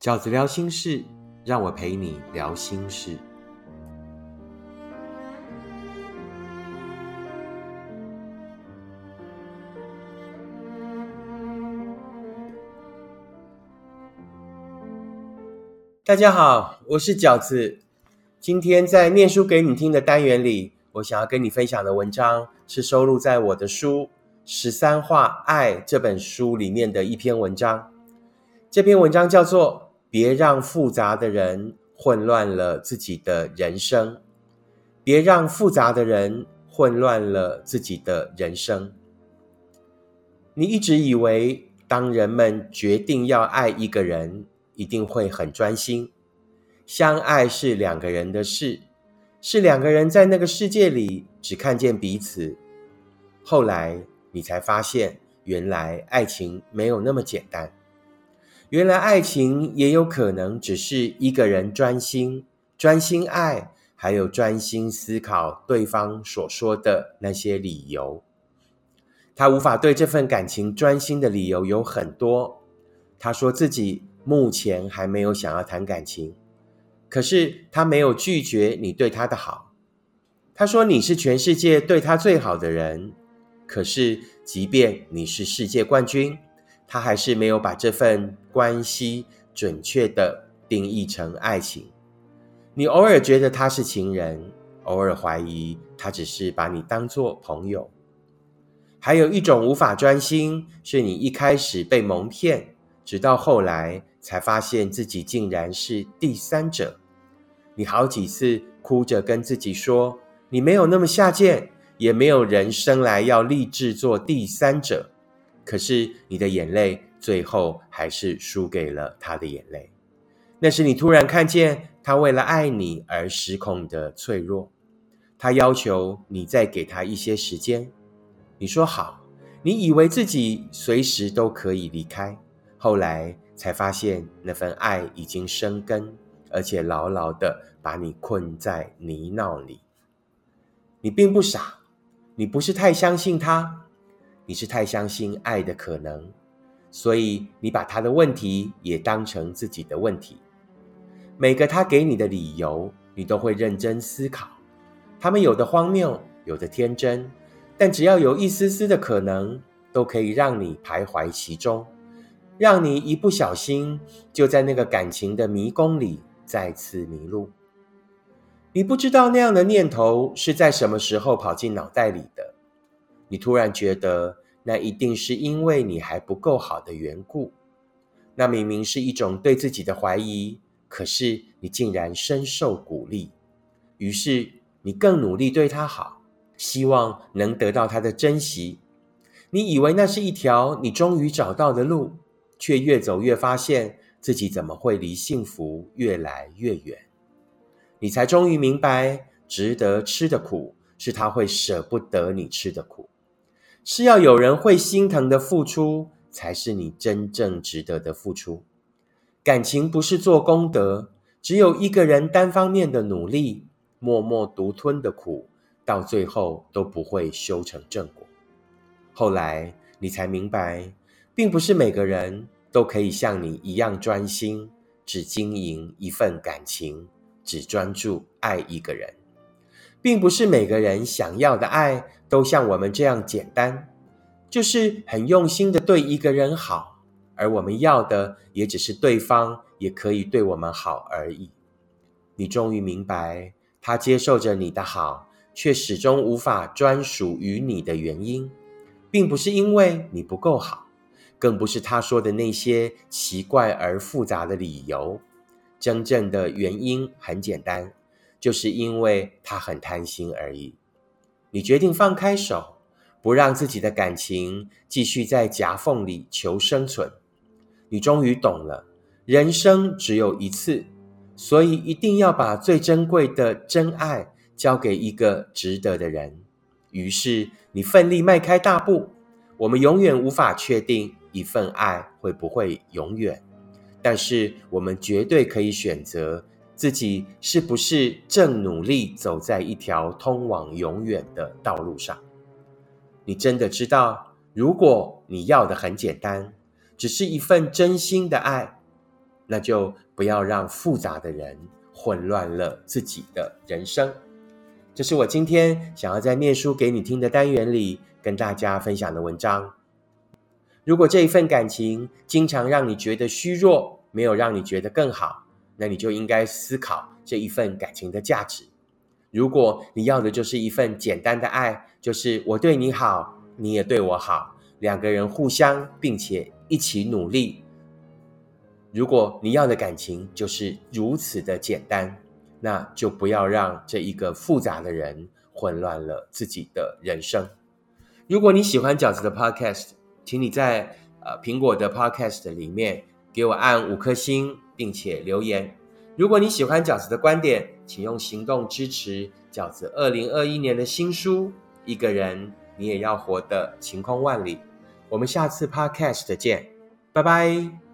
饺子聊心事，让我陪你聊心事。大家好，我是饺子。今天在念书给你听的单元里，我想要跟你分享的文章是收录在我的书《十三画爱》这本书里面的一篇文章。这篇文章叫做。别让复杂的人混乱了自己的人生。别让复杂的人混乱了自己的人生。你一直以为，当人们决定要爱一个人，一定会很专心。相爱是两个人的事，是两个人在那个世界里只看见彼此。后来你才发现，原来爱情没有那么简单。原来爱情也有可能只是一个人专心、专心爱，还有专心思考对方所说的那些理由。他无法对这份感情专心的理由有很多。他说自己目前还没有想要谈感情，可是他没有拒绝你对他的好。他说你是全世界对他最好的人，可是即便你是世界冠军。他还是没有把这份关系准确的定义成爱情。你偶尔觉得他是情人，偶尔怀疑他只是把你当作朋友。还有一种无法专心，是你一开始被蒙骗，直到后来才发现自己竟然是第三者。你好几次哭着跟自己说，你没有那么下贱，也没有人生来要立志做第三者。可是你的眼泪最后还是输给了他的眼泪，那是你突然看见他为了爱你而失控的脆弱。他要求你再给他一些时间，你说好，你以为自己随时都可以离开，后来才发现那份爱已经生根，而且牢牢的把你困在泥淖里。你并不傻，你不是太相信他。你是太相信爱的可能，所以你把他的问题也当成自己的问题。每个他给你的理由，你都会认真思考。他们有的荒谬，有的天真，但只要有一丝丝的可能，都可以让你徘徊其中，让你一不小心就在那个感情的迷宫里再次迷路。你不知道那样的念头是在什么时候跑进脑袋里的。你突然觉得，那一定是因为你还不够好的缘故。那明明是一种对自己的怀疑，可是你竟然深受鼓励。于是你更努力对他好，希望能得到他的珍惜。你以为那是一条你终于找到的路，却越走越发现自己怎么会离幸福越来越远。你才终于明白，值得吃的苦是他会舍不得你吃的苦。是要有人会心疼的付出，才是你真正值得的付出。感情不是做功德，只有一个人单方面的努力，默默独吞的苦，到最后都不会修成正果。后来你才明白，并不是每个人都可以像你一样专心，只经营一份感情，只专注爱一个人。并不是每个人想要的爱都像我们这样简单，就是很用心的对一个人好，而我们要的也只是对方也可以对我们好而已。你终于明白，他接受着你的好，却始终无法专属于你的原因，并不是因为你不够好，更不是他说的那些奇怪而复杂的理由，真正的原因很简单。就是因为他很贪心而已。你决定放开手，不让自己的感情继续在夹缝里求生存。你终于懂了，人生只有一次，所以一定要把最珍贵的真爱交给一个值得的人。于是你奋力迈开大步。我们永远无法确定一份爱会不会永远，但是我们绝对可以选择。自己是不是正努力走在一条通往永远的道路上？你真的知道，如果你要的很简单，只是一份真心的爱，那就不要让复杂的人混乱了自己的人生。这是我今天想要在念书给你听的单元里跟大家分享的文章。如果这一份感情经常让你觉得虚弱，没有让你觉得更好，那你就应该思考这一份感情的价值。如果你要的就是一份简单的爱，就是我对你好，你也对我好，两个人互相并且一起努力。如果你要的感情就是如此的简单，那就不要让这一个复杂的人混乱了自己的人生。如果你喜欢饺子的 Podcast，请你在呃苹果的 Podcast 里面给我按五颗星，并且留言。如果你喜欢饺子的观点，请用行动支持饺子二零二一年的新书《一个人你也要活得晴空万里》。我们下次 Podcast 见，拜拜。